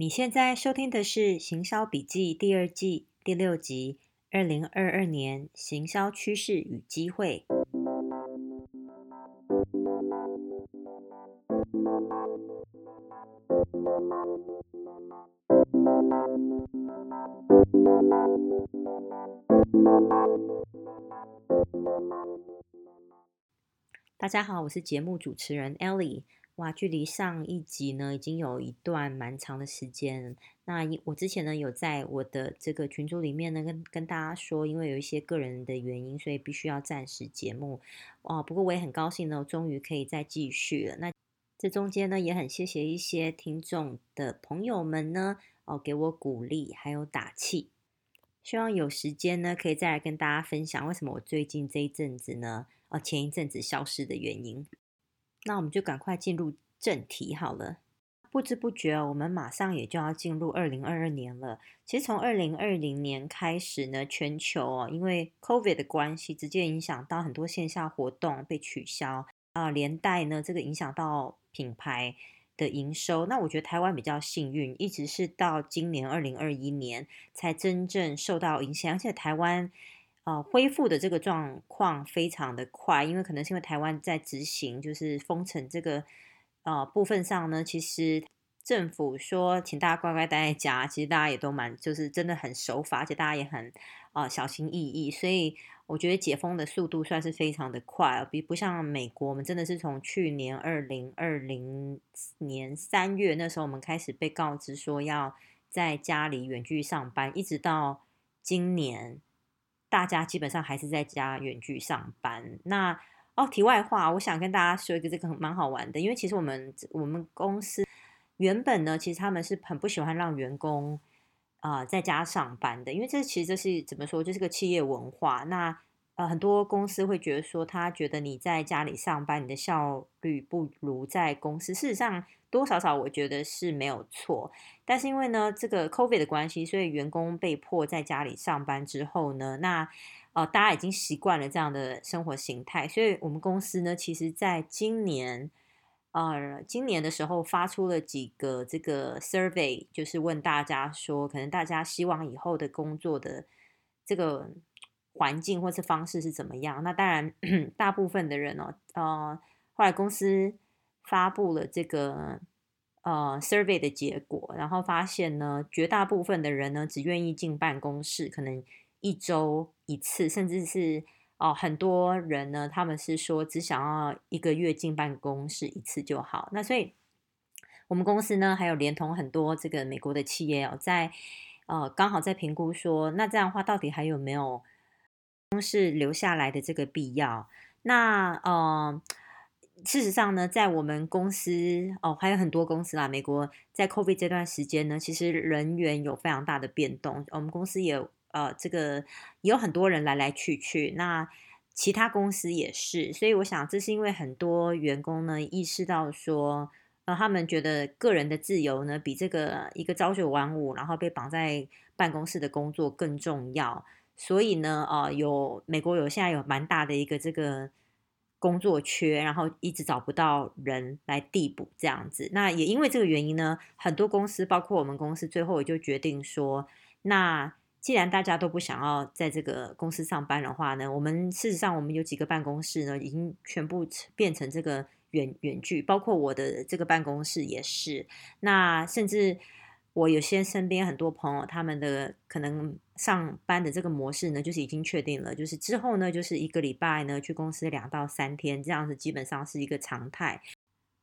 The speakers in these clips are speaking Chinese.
你现在收听的是《行销笔记》第二季第六集：二零二二年行销趋势与机会。大家好，我是节目主持人 Ellie。哇，距离上一集呢，已经有一段蛮长的时间。那我之前呢，有在我的这个群组里面呢，跟跟大家说，因为有一些个人的原因，所以必须要暂时节目。哦，不过我也很高兴呢，终于可以再继续了。那这中间呢，也很谢谢一些听众的朋友们呢，哦，给我鼓励还有打气。希望有时间呢，可以再来跟大家分享为什么我最近这一阵子呢，哦，前一阵子消失的原因。那我们就赶快进入正题好了。不知不觉，我们马上也就要进入二零二二年了。其实从二零二零年开始呢，全球哦，因为 COVID 的关系，直接影响到很多线下活动被取消啊，连带呢这个影响到品牌的营收。那我觉得台湾比较幸运，一直是到今年二零二一年才真正受到影响，而且台湾。呃，恢复的这个状况非常的快，因为可能是因为台湾在执行就是封城这个呃部分上呢，其实政府说请大家乖乖待在家，其实大家也都蛮就是真的很守法，而且大家也很呃小心翼翼，所以我觉得解封的速度算是非常的快，比不像美国，我们真的是从去年二零二零年三月那时候我们开始被告知说要在家里远距上班，一直到今年。大家基本上还是在家远距上班。那哦，题外话，我想跟大家说一个这个蛮好玩的，因为其实我们我们公司原本呢，其实他们是很不喜欢让员工啊、在家上班的，因为这其实这是怎么说，就是个企业文化。那呃，很多公司会觉得说，他觉得你在家里上班，你的效率不如在公司。事实上，多少少我觉得是没有错。但是因为呢，这个 COVID 的关系，所以员工被迫在家里上班之后呢，那呃，大家已经习惯了这样的生活形态。所以我们公司呢，其实在今年呃，今年的时候发出了几个这个 survey，就是问大家说，可能大家希望以后的工作的这个。环境或是方式是怎么样？那当然，大部分的人哦，呃，后来公司发布了这个呃 survey 的结果，然后发现呢，绝大部分的人呢，只愿意进办公室，可能一周一次，甚至是哦、很多人呢，他们是说只想要一个月进办公室一次就好。那所以，我们公司呢，还有连同很多这个美国的企业哦，在呃刚好在评估说，那这样的话，到底还有没有？是留下来的这个必要。那呃，事实上呢，在我们公司哦，还有很多公司啦。美国在 COVID 这段时间呢，其实人员有非常大的变动。我们公司也呃，这个也有很多人来来去去。那其他公司也是，所以我想这是因为很多员工呢意识到说，呃，他们觉得个人的自由呢，比这个一个朝九晚五，然后被绑在办公室的工作更重要。所以呢，呃，有美国有现在有蛮大的一个这个工作缺，然后一直找不到人来递补这样子。那也因为这个原因呢，很多公司，包括我们公司，最后也就决定说，那既然大家都不想要在这个公司上班的话呢，我们事实上我们有几个办公室呢，已经全部变成这个远远距，包括我的这个办公室也是。那甚至。我有些身边很多朋友，他们的可能上班的这个模式呢，就是已经确定了，就是之后呢，就是一个礼拜呢去公司两到三天，这样子基本上是一个常态。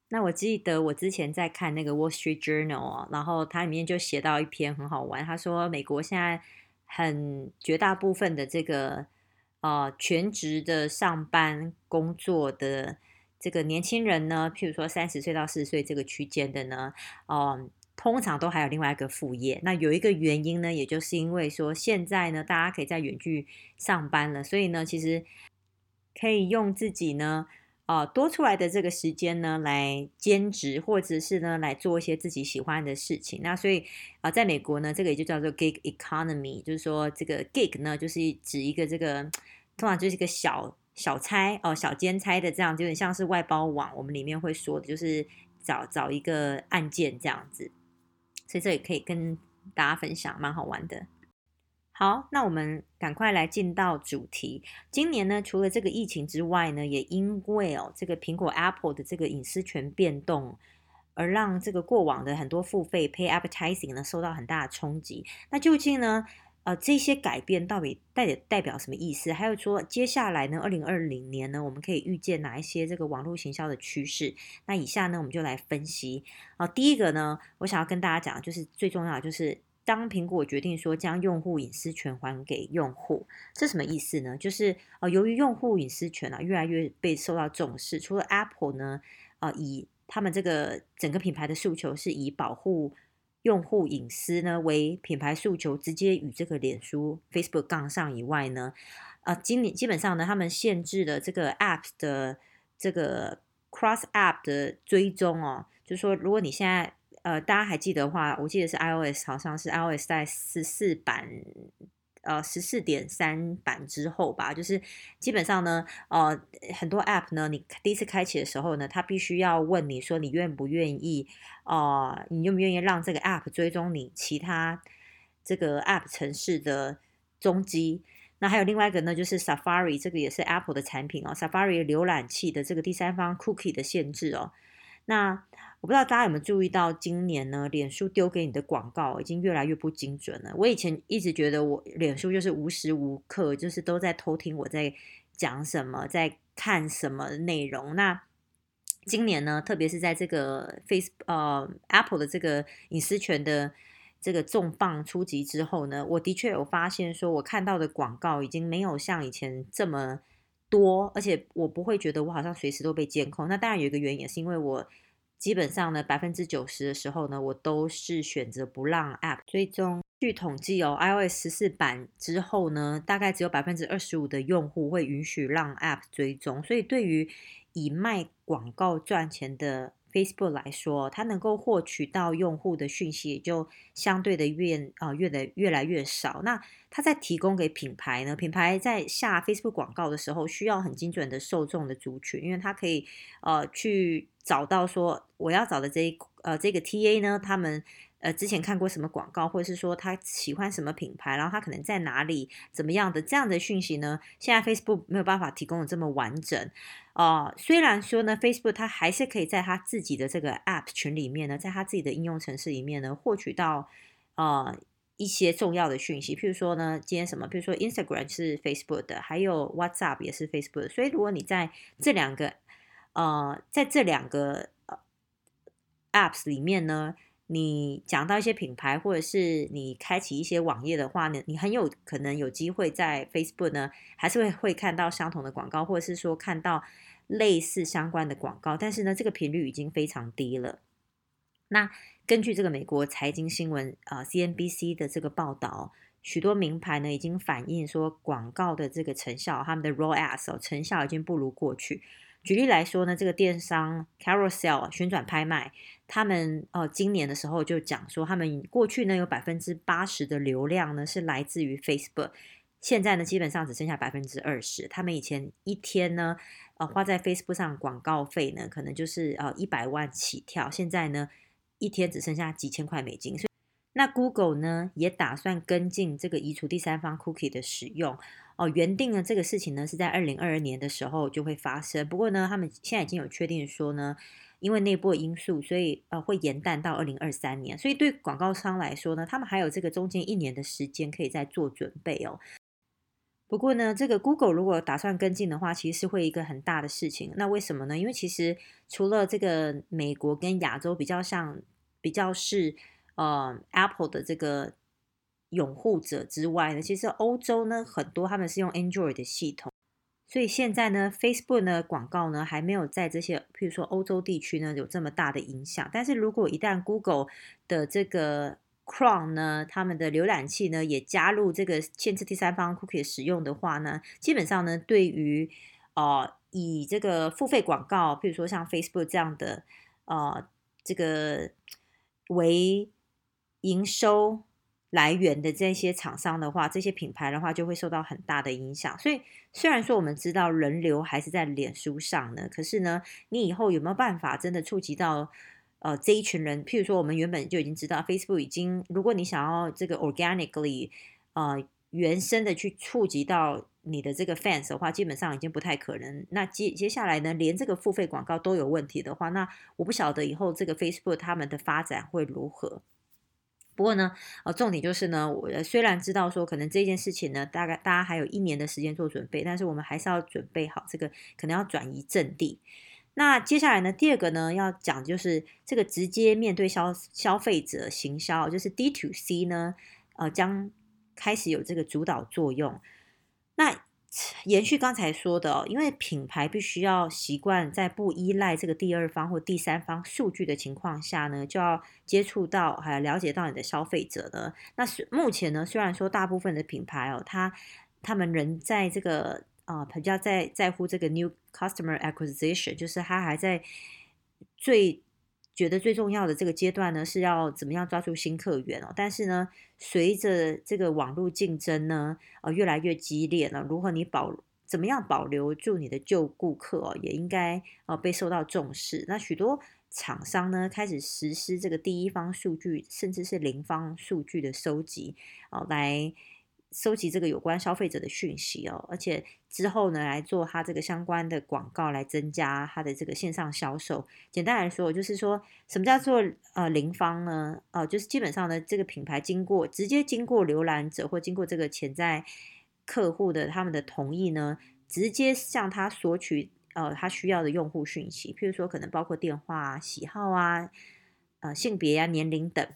那我记得我之前在看那个 Wall Street Journal，然后它里面就写到一篇很好玩，他说美国现在很绝大部分的这个呃全职的上班工作的这个年轻人呢，譬如说三十岁到四十岁这个区间的呢，嗯、通常都还有另外一个副业，那有一个原因呢，也就是因为说现在呢，大家可以在远距上班了，所以呢，其实可以用自己呢，呃，多出来的这个时间呢，来兼职，或者是呢，来做一些自己喜欢的事情。那所以啊、在美国呢，这个也就叫做 gig economy，就是说这个 gig 呢，就是指一个这个通常就是一个小小差哦、小兼差的这样，就有点像是外包网，我们里面会说的就是找找一个案件这样子。所以这也可以跟大家分享，蛮好玩的。好，那我们赶快来进到主题。今年呢，除了这个疫情之外呢，也因为哦这个苹果 Apple 的这个隐私权变动，而让这个过往的很多付费 Pay Advertising 呢受到很大的冲击。那究竟呢？呃，这些改变到底代代表什么意思？还有说，接下来呢，二零二零年呢，我们可以预见哪一些这个网络行销的趋势？那以下呢，我们就来分析。啊、第一个呢，我想要跟大家讲，就是最重要就是，当苹果决定说将用户隐私权还给用户，这什么意思呢？就是呃，由于用户隐私权啊越来越被受到重视，除了 Apple 呢，呃，以他们这个整个品牌的诉求是以保护。用户隐私呢为品牌诉求，直接与这个脸书 Facebook 杠上以外呢，啊，今年基本上呢，他们限制了这个 App 的这个 Cross App 的追踪哦，就说，如果你现在呃大家还记得的话，我记得是 iOS 好像是 iOS 在十四版。呃，十四点三版之后吧，就是基本上呢，呃，很多 App 呢，你第一次开启的时候呢，它必须要问你说你愿不愿意，呃，你愿不愿意让这个 App 追踪你其他这个 App 城市的踪迹？那还有另外一个呢，就是 Safari，这个也是 Apple 的产品哦，Safari 浏览器的这个第三方 Cookie 的限制哦，那。我不知道大家有没有注意到，今年呢，脸书丢给你的广告已经越来越不精准了。我以前一直觉得我脸书就是无时无刻就是都在偷听我在讲什么，在看什么内容。那今年呢，特别是在这个 Face 呃 Apple 的这个隐私权的这个重磅出击之后呢，我的确有发现说，我看到的广告已经没有像以前这么多，而且我不会觉得我好像随时都被监控。那当然有一个原因，也是因为我。基本上呢，百分之九十的时候呢，我都是选择不让 App 追踪。据统计哦，iOS 十四版之后呢，大概只有百分之二十五的用户会允许让 App 追踪。所以对于以卖广告赚钱的 Facebook 来说，它能够获取到用户的讯息也就相对的越啊、呃、越的越来越少。那它在提供给品牌呢，品牌在下 Facebook 广告的时候，需要很精准的受众的族群，因为它可以呃去找到说我要找的这一呃这个 TA 呢，他们。呃，之前看过什么广告，或者是说他喜欢什么品牌，然后他可能在哪里，怎么样的这样的讯息呢？现在 Facebook 没有办法提供的这么完整。哦，虽然说呢，Facebook 它还是可以在他自己的这个 App 群里面呢，在他自己的应用程式里面呢，获取到呃一些重要的讯息。譬如说呢，今天什么？譬如说 Instagram 是 Facebook 的，还有 WhatsApp 也是 Facebook 的。所以如果你在这两个呃，在这两个 Apps 里面呢，你讲到一些品牌，或者是你开启一些网页的话呢，你很有可能有机会在 Facebook 呢，还是会会看到相同的广告，或者是说看到类似相关的广告，但是呢，这个频率已经非常低了。那根据这个美国财经新闻啊，，CNBC 的这个报道，许多名牌呢已经反映说，广告的这个成效，他们的 ROAS 哦，成效已经不如过去。举例来说呢，这个电商 Carousel 旋转拍卖。他们呃，今年的时候就讲说，他们过去呢有百分之八十的流量呢是来自于 Facebook，现在呢基本上只剩下百分之二十。他们以前一天呢，呃，花在 Facebook 上广告费呢，可能就是呃一百万起跳，现在呢一天只剩下几千块美金。所以，那 Google 呢也打算跟进这个移除第三方 Cookie 的使用哦，原定呢这个事情呢是在二零二二年的时候就会发生，不过呢他们现在已经有确定说呢。因为内部的因素，所以呃会延宕到二零二三年。所以对广告商来说呢，他们还有这个中间一年的时间可以再做准备哦。不过呢，这个 Google 如果打算跟进的话，其实是会一个很大的事情。那为什么呢？因为其实除了这个美国跟亚洲比较像，比较是呃 Apple 的这个拥护者之外呢，其实欧洲呢很多他们是用 Android 的系统。所以现在呢，Facebook 呢广告呢还没有在这些，譬如说欧洲地区呢有这么大的影响。但是如果一旦 Google 的这个 Chrome 呢，他们的浏览器呢也加入这个限制第三方 Cookie 使用的话呢，基本上呢，对于呃以这个付费广告，譬如说像 Facebook 这样的呃这个为营收。来源的这些厂商的话，这些品牌的话就会受到很大的影响。所以虽然说我们知道人流还是在脸书上呢，可是呢，你以后有没有办法真的触及到呃这一群人，譬如说我们原本就已经知道 Facebook 已经，如果你想要这个 organically 呃原生的去触及到你的这个 fans 的话，基本上已经不太可能。那接接下来呢，连这个付费广告都有问题的话，那我不晓得以后这个 Facebook 他们的发展会如何。不过呢，呃，重点就是呢，我虽然知道说可能这件事情呢，大概大家还有一年的时间做准备，但是我们还是要准备好这个可能要转移阵地。那接下来呢，第二个呢要讲就是这个直接面对消消费者行销，就是 D to C 呢，呃，将开始有这个主导作用。那延续刚才说的哦，因为品牌必须要习惯在不依赖这个第二方或第三方数据的情况下呢，就要接触到还有了解到你的消费者呢。那是目前呢，虽然说大部分的品牌哦，他他们仍在这个啊、比较在在乎这个 new customer acquisition，就是他还在最。觉得最重要的这个阶段呢，是要怎么样抓住新客源哦。但是呢，随着这个网络竞争呢，呃，越来越激烈了，如何你保怎么样保留住你的旧顾客，也应该呃被受到重视。那许多厂商呢，开始实施这个第一方数据，甚至是零方数据的收集哦，来。收集这个有关消费者的讯息哦，而且之后呢，来做它这个相关的广告，来增加它的这个线上销售。简单来说，就是说什么叫做呃零方呢？呃，就是基本上呢，这个品牌经过直接经过浏览者或经过这个潜在客户的他们的同意呢，直接向他索取呃他需要的用户讯息，譬如说可能包括电话啊、喜好啊、呃性别啊、年龄等。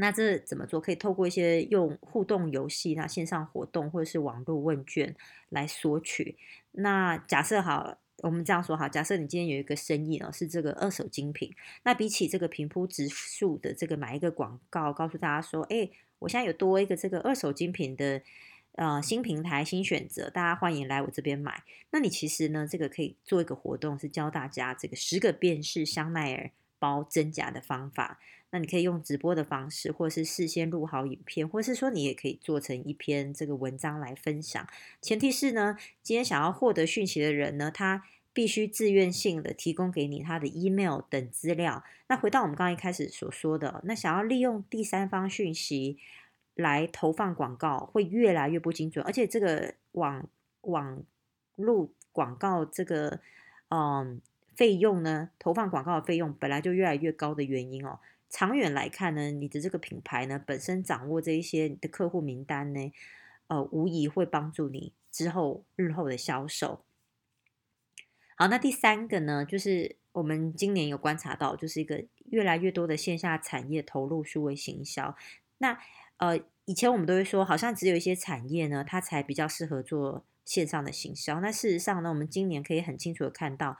那这怎么做？可以透过一些用互动游戏、那线上活动或者是网络问卷来索取。那假设好，我们这样说好，假设你今天有一个生意哦，是这个二手精品。那比起这个平铺直叙的这个买一个广告，告诉大家说，哎，我现在有多一个这个二手精品的呃新平台、新选择，大家欢迎来我这边买。那你其实呢，这个可以做一个活动，是教大家这个十个辨识香奈儿包真假的方法。那你可以用直播的方式，或是事先录好影片，或是说你也可以做成一篇这个文章来分享。前提是呢，今天想要获得讯息的人呢，他必须自愿性的提供给你他的 email 等资料。那回到我们刚刚一开始所说的，那想要利用第三方讯息来投放广告，会越来越不精准，而且这个网网路广告这个嗯费用呢，投放广告的费用本来就越来越高的原因哦。长远来看呢，你的这个品牌呢，本身掌握这一些你的客户名单呢，呃，无疑会帮助你之后日后的销售。好，那第三个呢，就是我们今年有观察到，就是一个越来越多的线下产业投入数位行销。那呃，以前我们都会说，好像只有一些产业呢，它才比较适合做线上的行销。那事实上呢，我们今年可以很清楚的看到。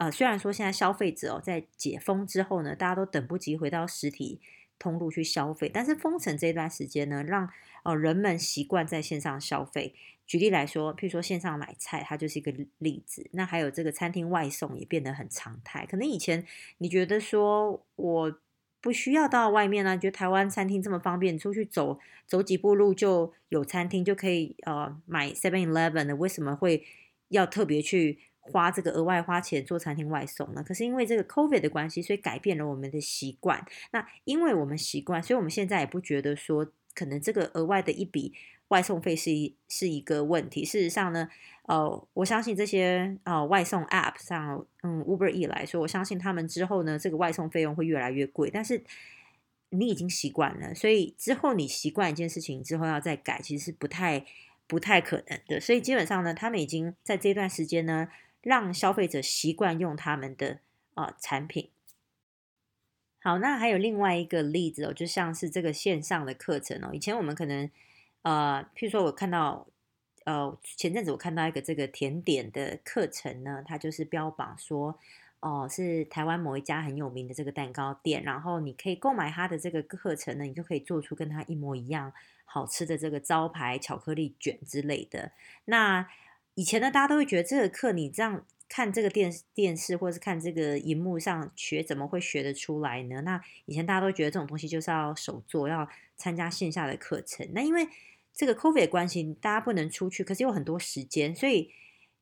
呃，虽然说现在消费者哦，在解封之后呢，大家都等不及回到实体通路去消费，但是封城这段时间呢，让呃人们习惯在线上消费。举例来说，譬如说线上买菜，它就是一个例子。那还有这个餐厅外送也变得很常态。可能以前你觉得说我不需要到外面呢，觉得台湾餐厅这么方便，出去走走几步路就有餐厅，就可以呃买 Seven Eleven 的，为什么会要特别去？花这个额外花钱做餐厅外送呢？可是因为这个 COVID 的关系，所以改变了我们的习惯。那因为我们习惯，所以我们现在也不觉得说可能这个额外的一笔外送费是一是一个问题。事实上呢，呃，我相信这些呃外送 App 上，嗯，Uber E 来说，我相信他们之后呢，这个外送费用会越来越贵。但是你已经习惯了，所以之后你习惯一件事情之后要再改，其实是不太不太可能的。所以基本上呢，他们已经在这段时间呢。让消费者习惯用他们的啊、呃、产品。好，那还有另外一个例子哦，就像是这个线上的课程哦。以前我们可能呃，譬如说我看到呃，前阵子我看到一个这个甜点的课程呢，它就是标榜说哦、是台湾某一家很有名的这个蛋糕店，然后你可以购买它的这个课程呢，你就可以做出跟它一模一样好吃的这个招牌巧克力卷之类的。那以前呢，大家都会觉得这个课你这样看这个电视电视或者是看这个荧幕上学，怎么会学得出来呢？那以前大家都觉得这种东西就是要手做，要参加线下的课程。那因为这个 COVID 关系，大家不能出去，可是有很多时间，所以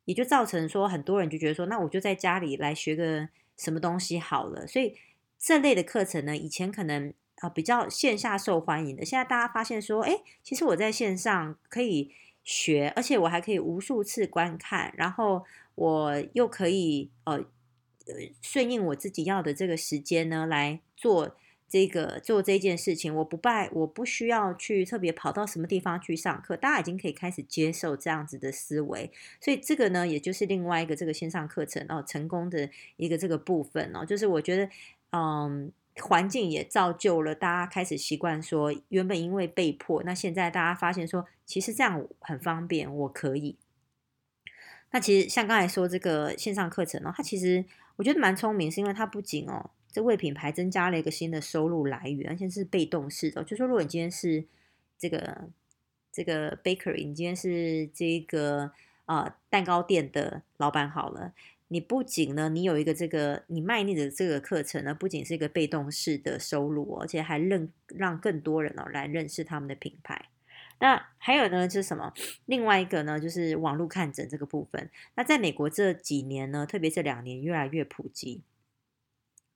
也就造成说很多人就觉得说，那我就在家里来学个什么东西好了。所以这类的课程呢，以前可能啊、比较线下受欢迎的，现在大家发现说，哎，其实我在线上可以学，而且我还可以无数次观看，然后我又可以呃呃顺应我自己要的这个时间呢来做。这个做这件事情，我不拜，我不需要去特别跑到什么地方去上课，大家已经可以开始接受这样子的思维，所以这个呢，也就是另外一个这个线上课程哦成功的一个这个部分哦，就是我觉得，嗯，环境也造就了大家开始习惯说，原本因为被迫，那现在大家发现说，其实这样很方便，我可以。那其实像刚才说这个线上课程哦，它其实我觉得蛮聪明，是因为它不仅哦。这为品牌增加了一个新的收入来源，而且是被动式的。就说如果你今天是这个这个 bakery，你今天是这个啊、蛋糕店的老板好了，你不仅呢，你有一个这个你卖你的这个课程呢，不仅是一个被动式的收入，而且还认让更多人哦来认识他们的品牌。那还有呢，就是什么？另外一个呢，就是网络看诊这个部分。那在美国这几年呢，特别这两年越来越普及。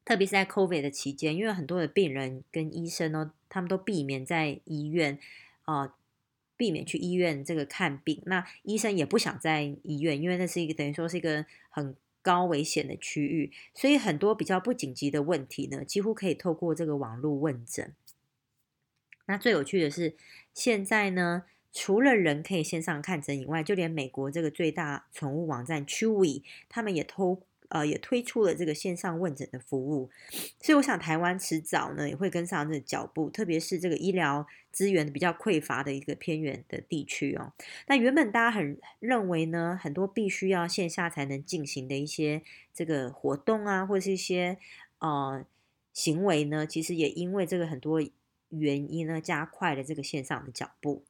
特别是在 COVID 的期间，因为很多的病人跟医生呢，他们都避免在医院啊、避免去医院这个看病。那医生也不想在医院，因为那是一个等于说是一个很高危险的区域，所以很多比较不紧急的问题呢，几乎可以透过这个网络问诊。那最有趣的是，现在呢，除了人可以线上看诊以外，就连美国这个最大宠物网站 Chewy，他们也偷。呃，也推出了这个线上问诊的服务，所以我想台湾迟早呢也会跟上这个脚步，特别是这个医疗资源比较匮乏的一个偏远的地区哦。那原本大家很认为呢，很多必须要线下才能进行的一些这个活动啊，或者是一些呃行为呢，其实也因为这个很多原因呢，加快了这个线上的脚步。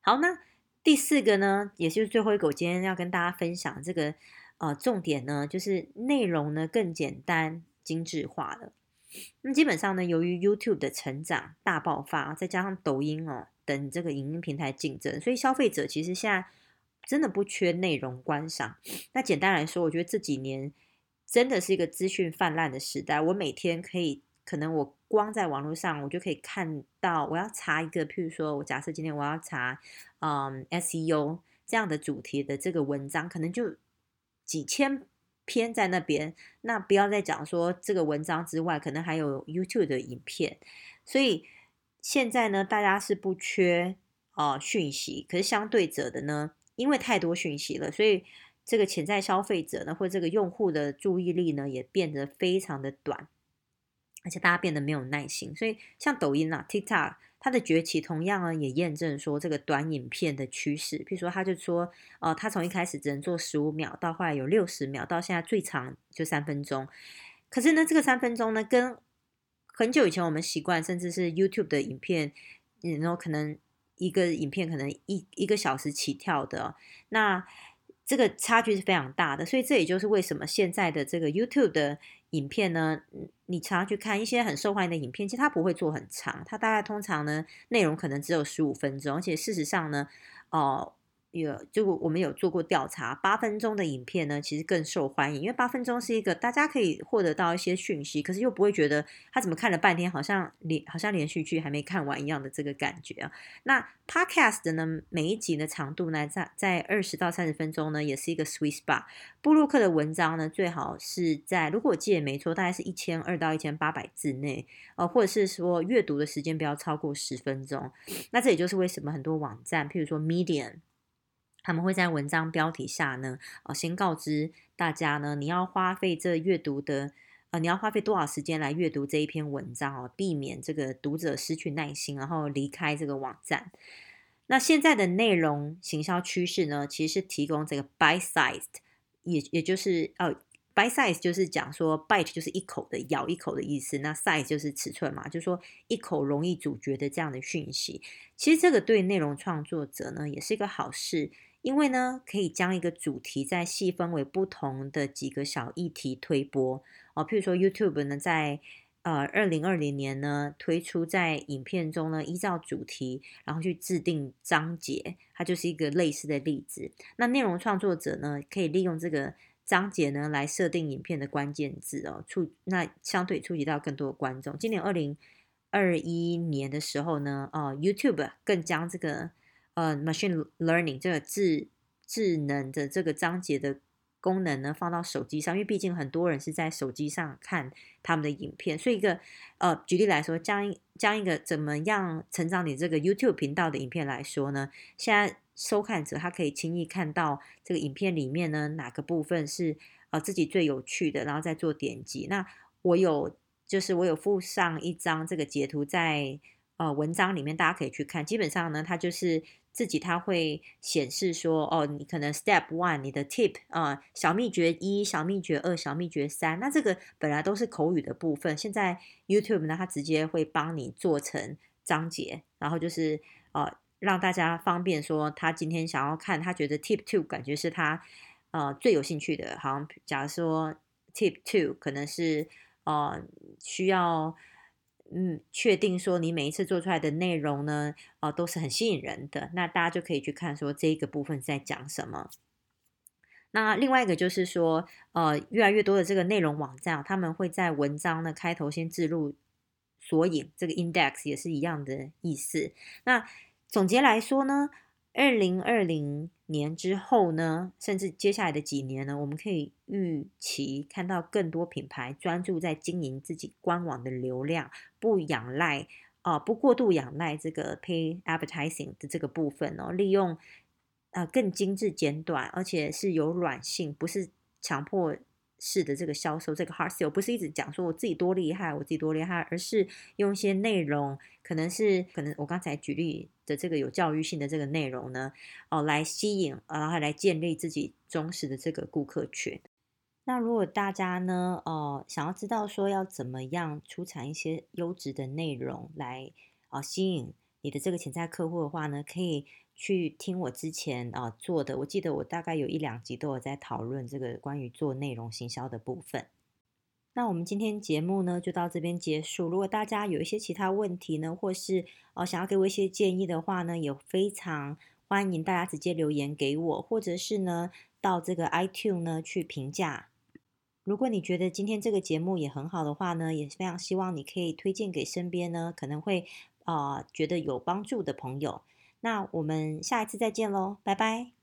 好，那第四个呢，也就是最后一个，我今天要跟大家分享这个。呃，重点呢就是内容呢更简单、精致化了。那基本上呢，由于 YouTube 的成长大爆发，再加上抖音哦等这个影音平台竞争，所以消费者其实现在真的不缺内容观赏。那简单来说，我觉得这几年真的是一个资讯泛滥的时代。我每天可以，可能我光在网络上，我就可以看到，我要查一个，譬如说我假设今天我要查嗯 SEO 这样的主题的这个文章，可能就。几千篇在那边，那不要再讲说这个文章之外，可能还有 YouTube 的影片。所以现在呢，大家是不缺哦、讯息，可是相对者的呢，因为太多讯息了，所以这个潜在消费者呢，或这个用户的注意力呢，也变得非常的短，而且大家变得没有耐心。所以像抖音啊、TikTok。它的崛起同样呢，也验证说这个短影片的趋势。譬如说，他就说，呃，他从一开始只能做十五秒，到后来有六十秒，到现在最长就三分钟。可是呢，这个三分钟呢，跟很久以前我们习惯，甚至是 YouTube 的影片，然后可能一个影片可能一一个小时起跳的，那这个差距是非常大的。所以这也就是为什么现在的这个 YouTube 的。影片呢，你常常去看一些很受欢迎的影片，其实它不会做很长，它大概通常呢，内容可能只有十五分钟，而且事实上呢，哦、有，就我们有做过调查，八分钟的影片呢，其实更受欢迎，因为八分钟是一个大家可以获得到一些讯息，可是又不会觉得他怎么看了半天，好像连好像连续剧还没看完一样的这个感觉啊。那 Podcast 呢，每一集的长度呢，在在二十到三十分钟呢，也是一个 sweet spot。部落客的文章呢，最好是在如果我记得没错，大概是一千二到一千八百字内，呃，或者是说阅读的时间不要超过十分钟。那这也就是为什么很多网站，譬如说 Medium。他们会在文章标题下呢，呃，先告知大家呢，你要花费这阅读的，呃，你要花费多少时间来阅读这一篇文章哦，避免这个读者失去耐心，然后离开这个网站。那现在的内容行销趋势呢，其实是提供这个 bite-sized，也也就是呃，bite-size 就是讲说 bite 就是一口的咬一口的意思，那 size 就是尺寸嘛，就是说一口容易咀嚼的这样的讯息。其实这个对内容创作者呢，也是一个好事。因为呢，可以将一个主题再细分为不同的几个小议题推播哦。譬如说，YouTube 呢，在呃二零二零年呢推出在影片中呢依照主题，然后去制定章节，它就是一个类似的例子。那内容创作者呢，可以利用这个章节呢来设定影片的关键字哦，触那相对触及到更多的观众。今年二零二一年的时候呢，哦，YouTube 更将这个呃 machine learning 这个智智能的这个章节的。功能呢，放到手机上，因为毕竟很多人是在手机上看他们的影片，所以一个呃，举例来说，将将一个怎么样成长你这个 YouTube 频道的影片来说呢，现在收看者他可以轻易看到这个影片里面呢哪个部分是呃自己最有趣的，然后再做点击。那我有就是我有附上一张这个截图在呃文章里面，大家可以去看。基本上呢，它就是。自己它会显示说，哦，你可能 Step One，你的 Tip 啊、小秘诀一，小秘诀二，小秘诀三。那这个本来都是口语的部分，现在 YouTube 呢，它直接会帮你做成章节，然后就是呃，让大家方便说，他今天想要看，他觉得 Tip Two 感觉是他呃最有兴趣的，好像假如说 Tip Two 可能是呃需要。嗯，确定说你每一次做出来的内容呢，哦、呃，都是很吸引人的，那大家就可以去看说这个部分在讲什么。那另外一个就是说，呃，越来越多的这个内容网站，他们会在文章的开头先置入索引，这个 index 也是一样的意思。那总结来说呢，二零二零年之后呢，甚至接下来的几年呢，我们可以预期看到更多品牌专注在经营自己官网的流量，不仰赖啊、不过度仰赖这个 pay advertising 的这个部分哦，利用啊、更精致简短，而且是有软性，不是强迫。式的，这个销售，这个 hard sale 不是一直讲说我自己多厉害，我自己多厉害，而是用一些内容，可能是可能我刚才举例的这个有教育性的这个内容呢，哦，来吸引，然后来建立自己忠实的这个顾客群。那如果大家呢，呃，想要知道说要怎么样出产一些优质的内容来啊、吸引你的这个潜在客户的话呢，可以。去听我之前啊做的，我记得我大概有一两集都有在讨论这个关于做内容行销的部分。那我们今天节目呢就到这边结束。如果大家有一些其他问题呢，或是呃想要给我一些建议的话呢，也非常欢迎大家直接留言给我，或者是呢到这个 iTune 呢去评价。如果你觉得今天这个节目也很好的话呢，也是非常希望你可以推荐给身边呢可能会啊、觉得有帮助的朋友。那我们下一次再见喽，拜拜。